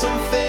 Something.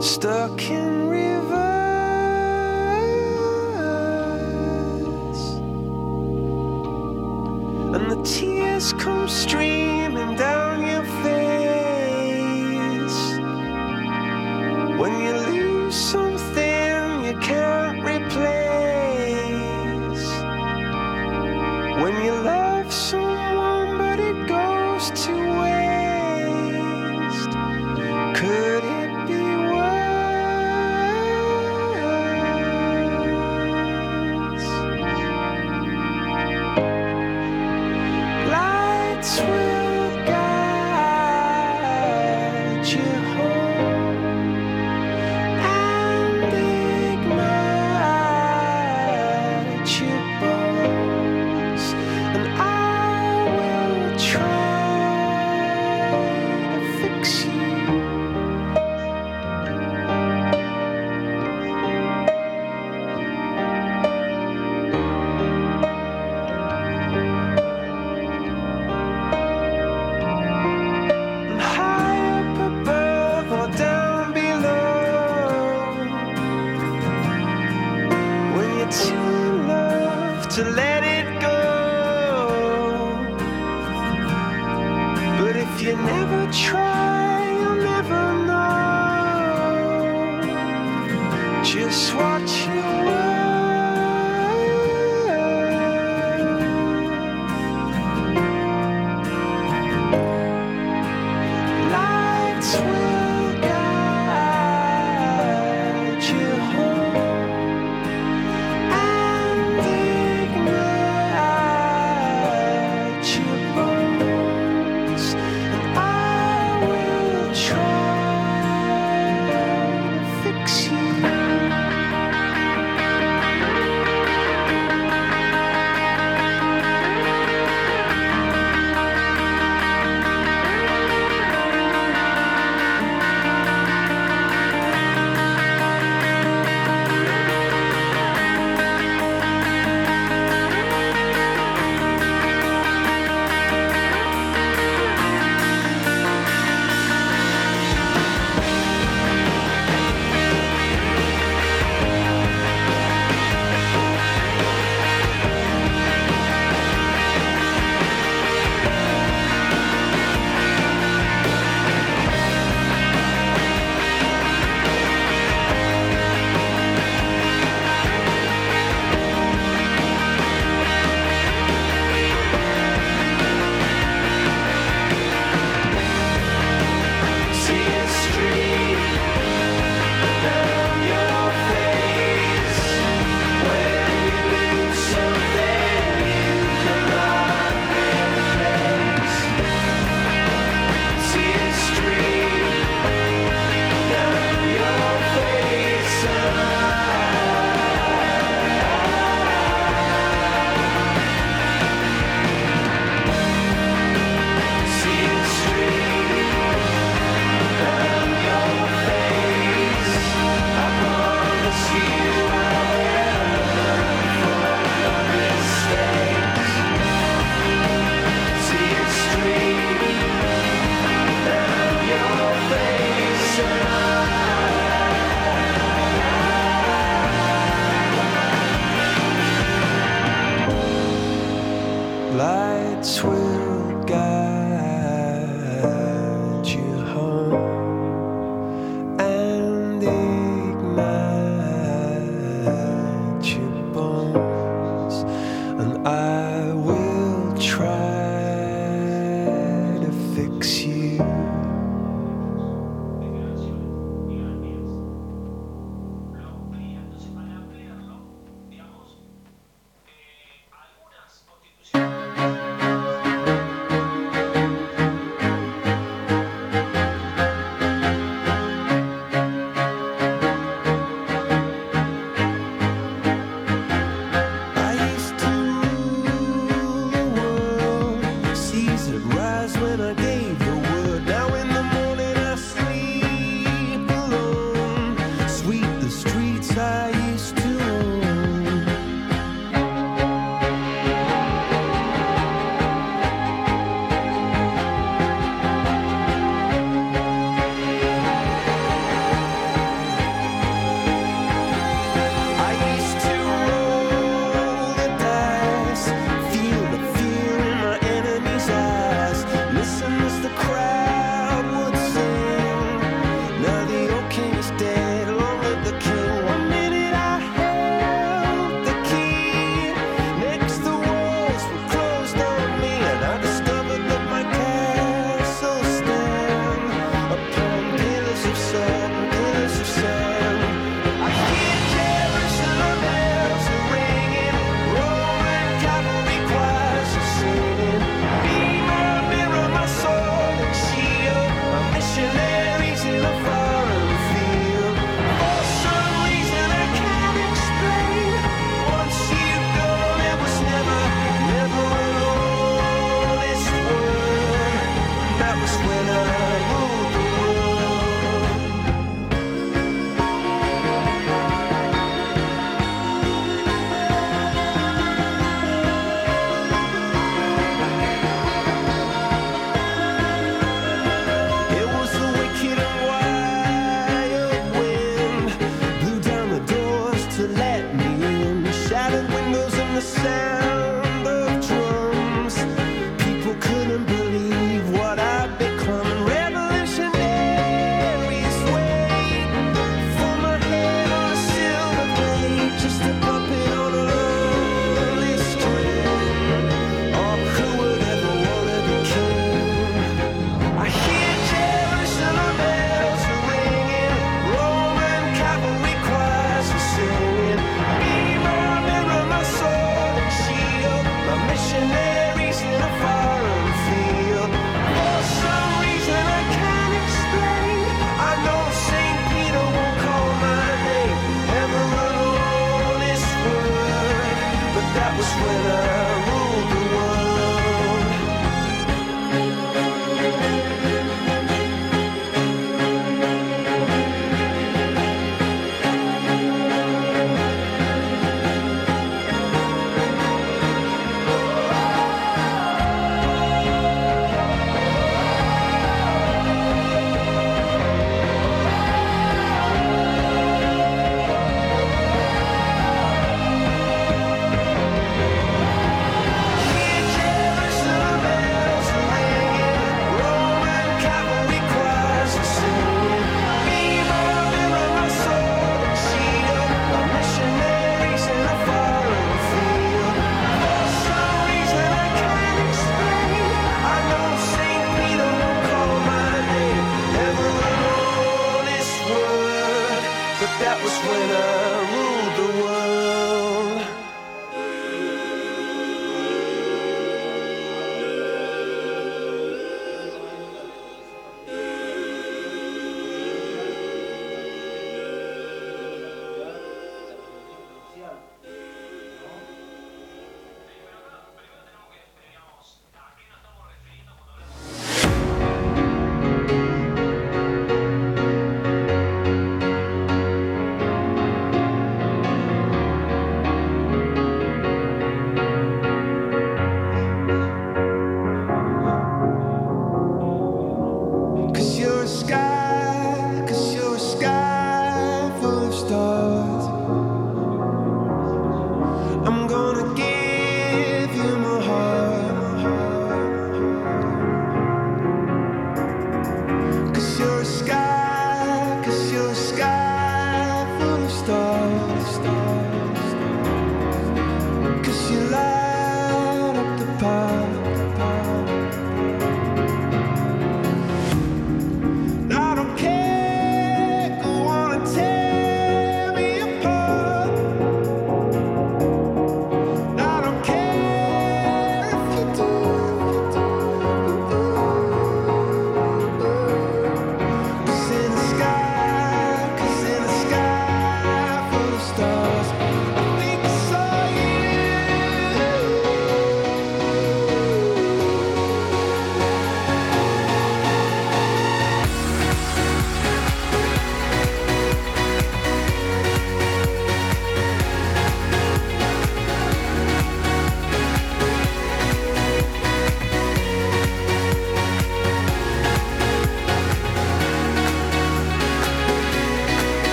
Stuck in rivers. and the tears come streaming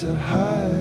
to hide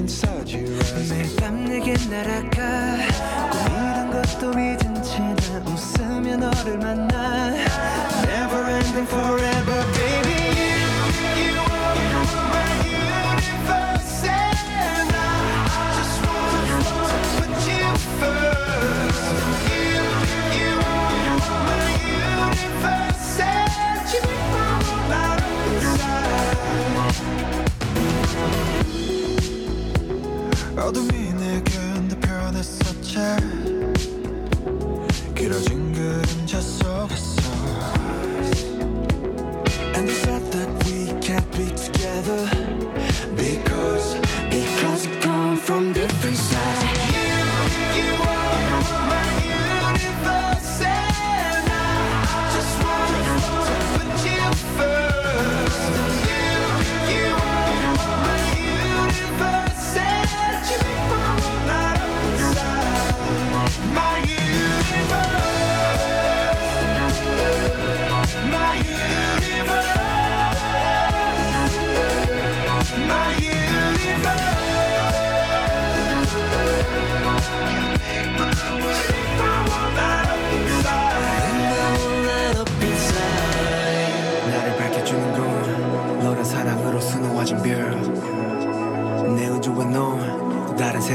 inside your eyes 매일 밤 내게 날아가 꿈이란 것도 잊은 채 나 웃으며 너를 만나 Never ending forever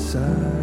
prophesy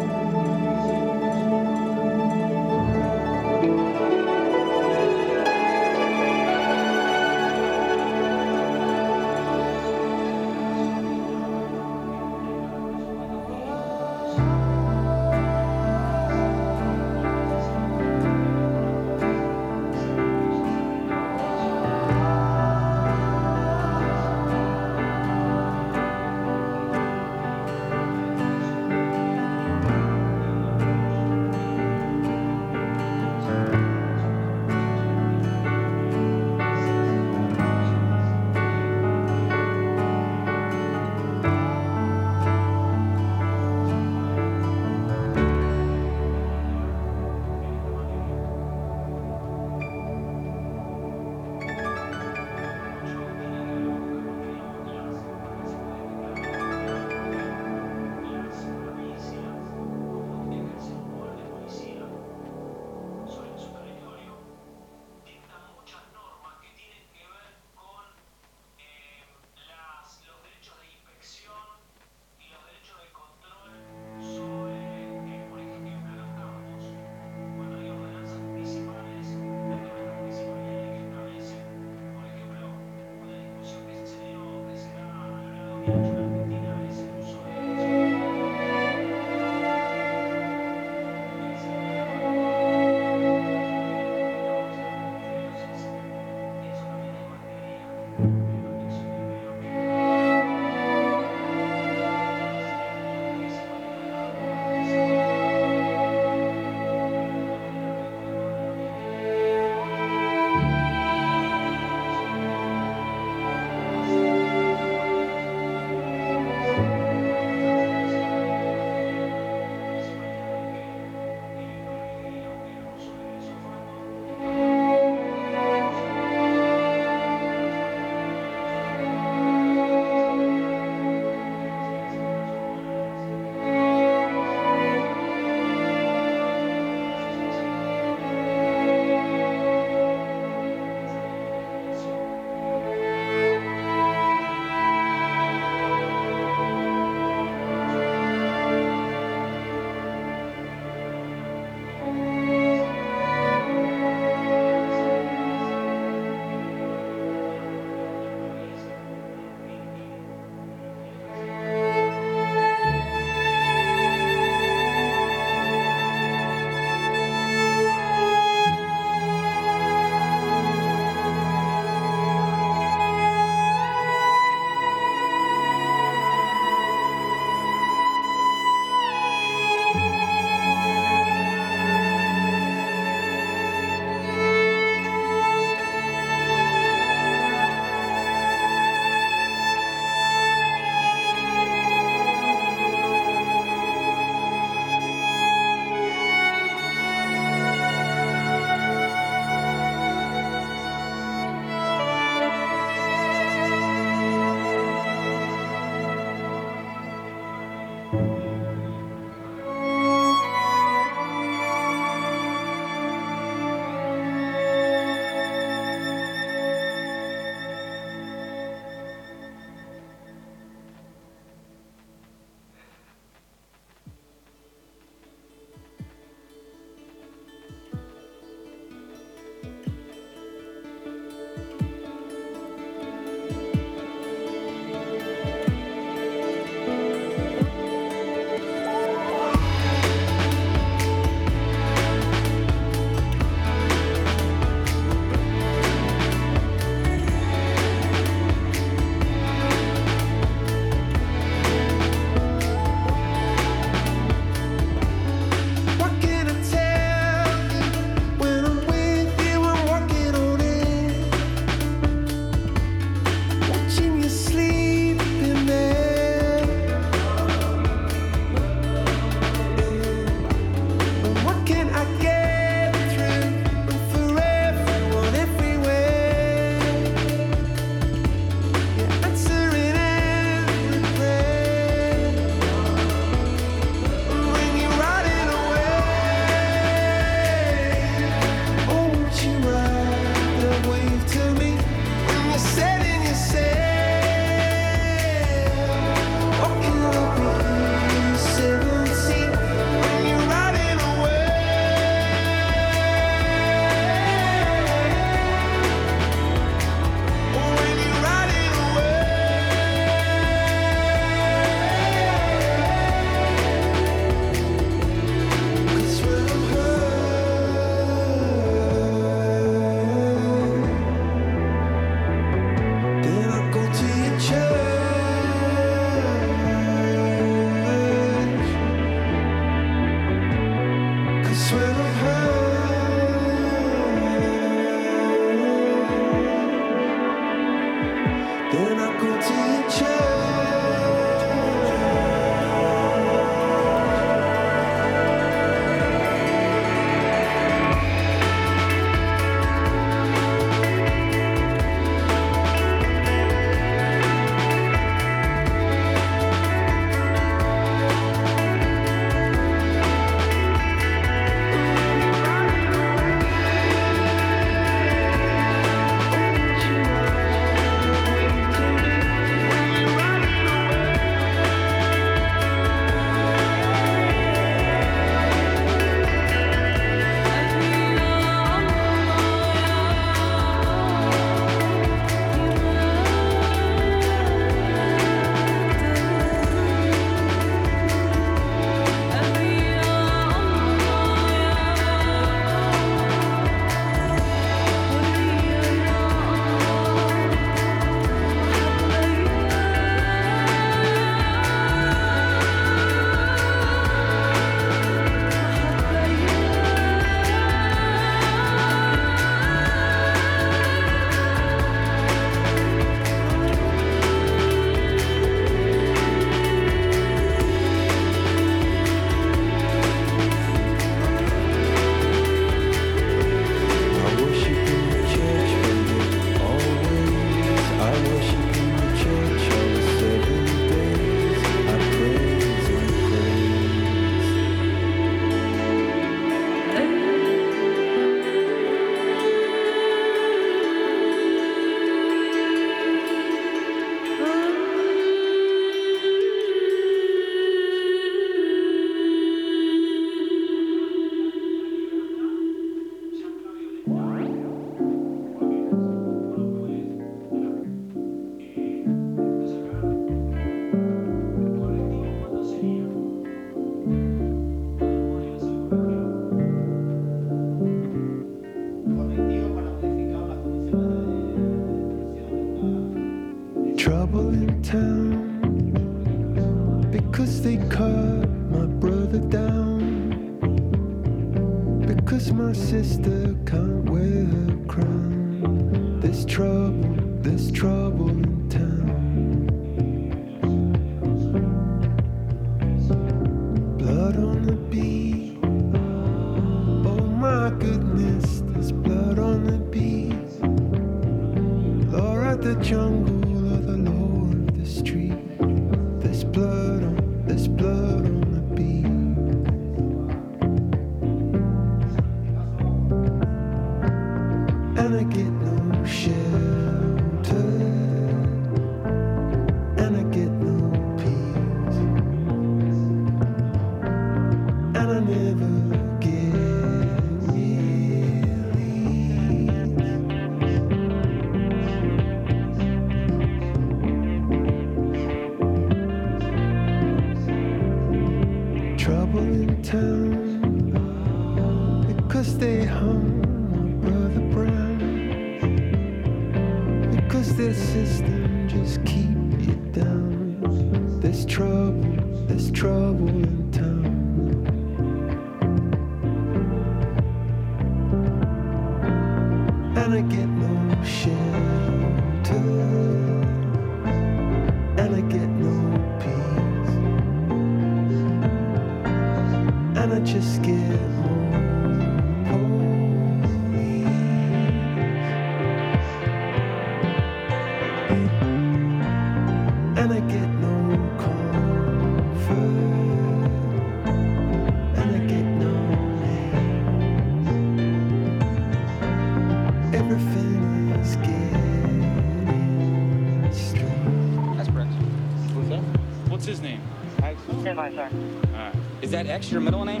X your middle name?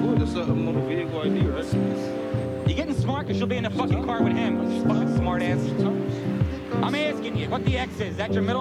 Cool, that's a motor vehicle ID, right? You're getting smart because you'll be in a fucking car with him, fucking smart ass. I'm asking you what the X is. Is that your middle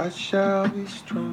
I shall be strong.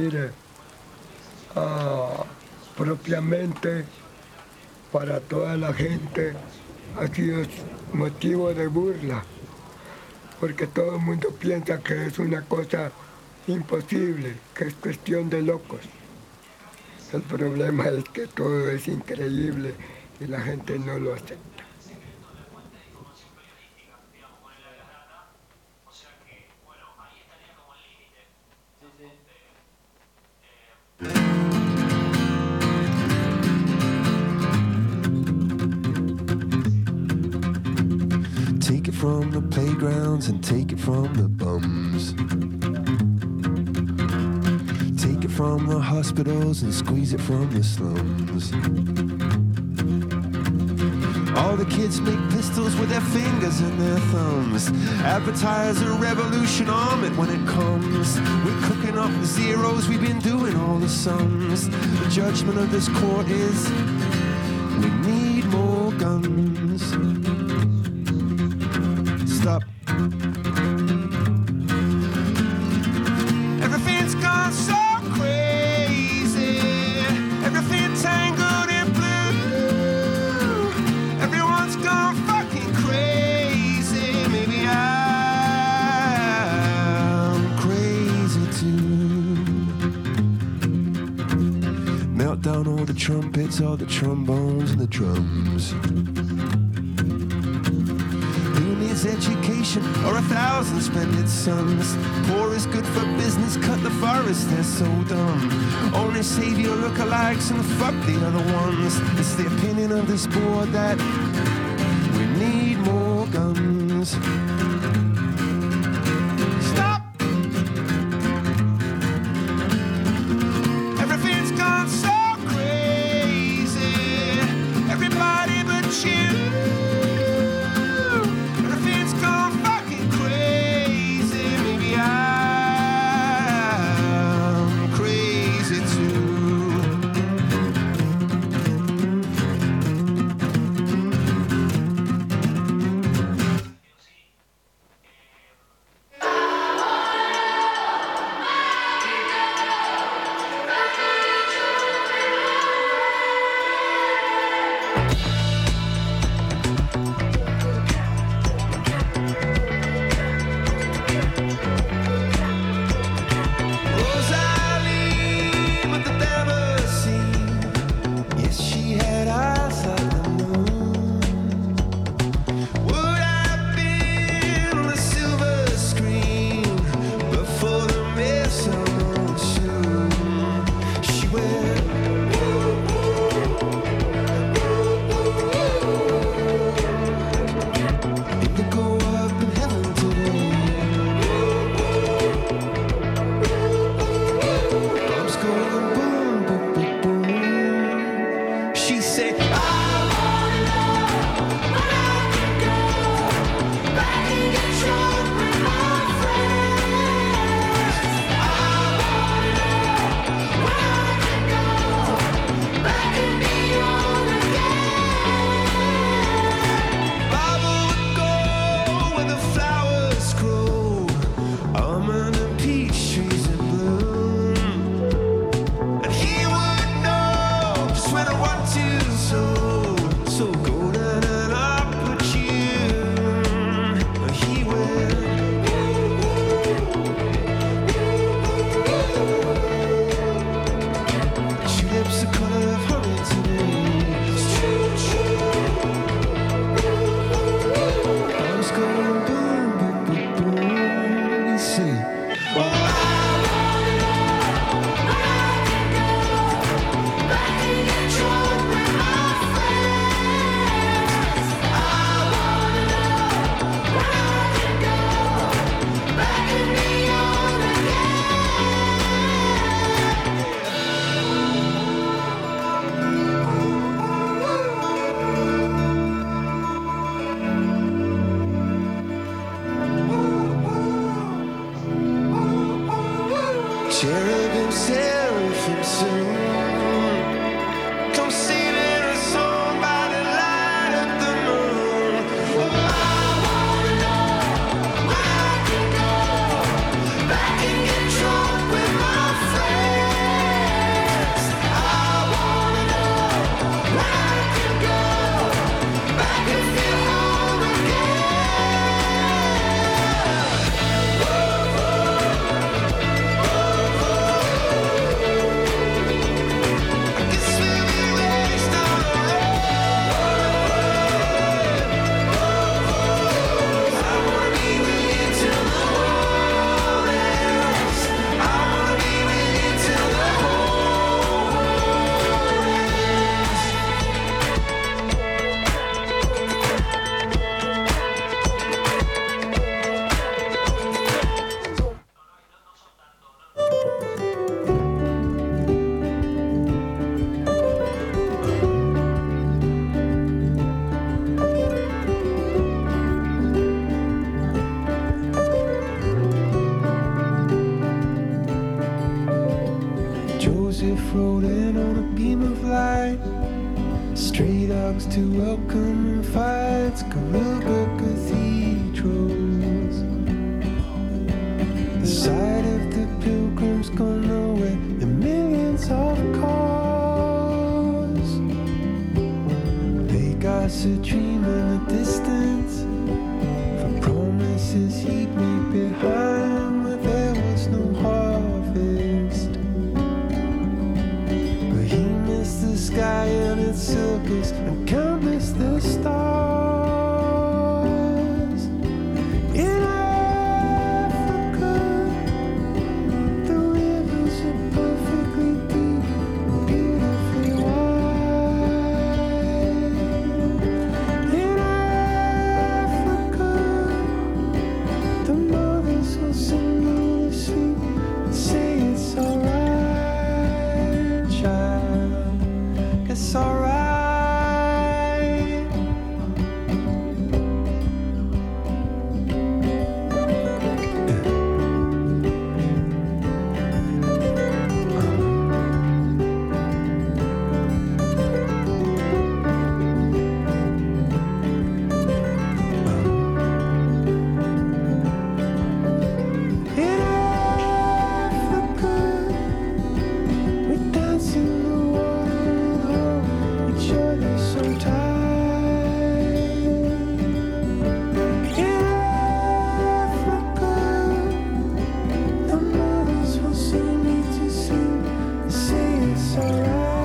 Hombre, mire, ah, propiamente para toda la gente ha sido motivo de burla, porque todo el mundo piensa que es una cosa imposible, que es cuestión de locos. El problema es que todo es increíble y la gente no lo acepta. Hospitals and squeeze it from the slums. All the kids make pistols with their fingers and their thumbs. Advertise a revolution arm it when it comes. We're cooking up the zeros, we've been doing all the sums. The judgment of this court is we need more guns. All the trombones and the drums. Who needs education or a thousand splendid suns? Poor is good for business, cut the forest, they're so dumb. Only savior lookalikes and fuck the other ones. It's the opinion of this board that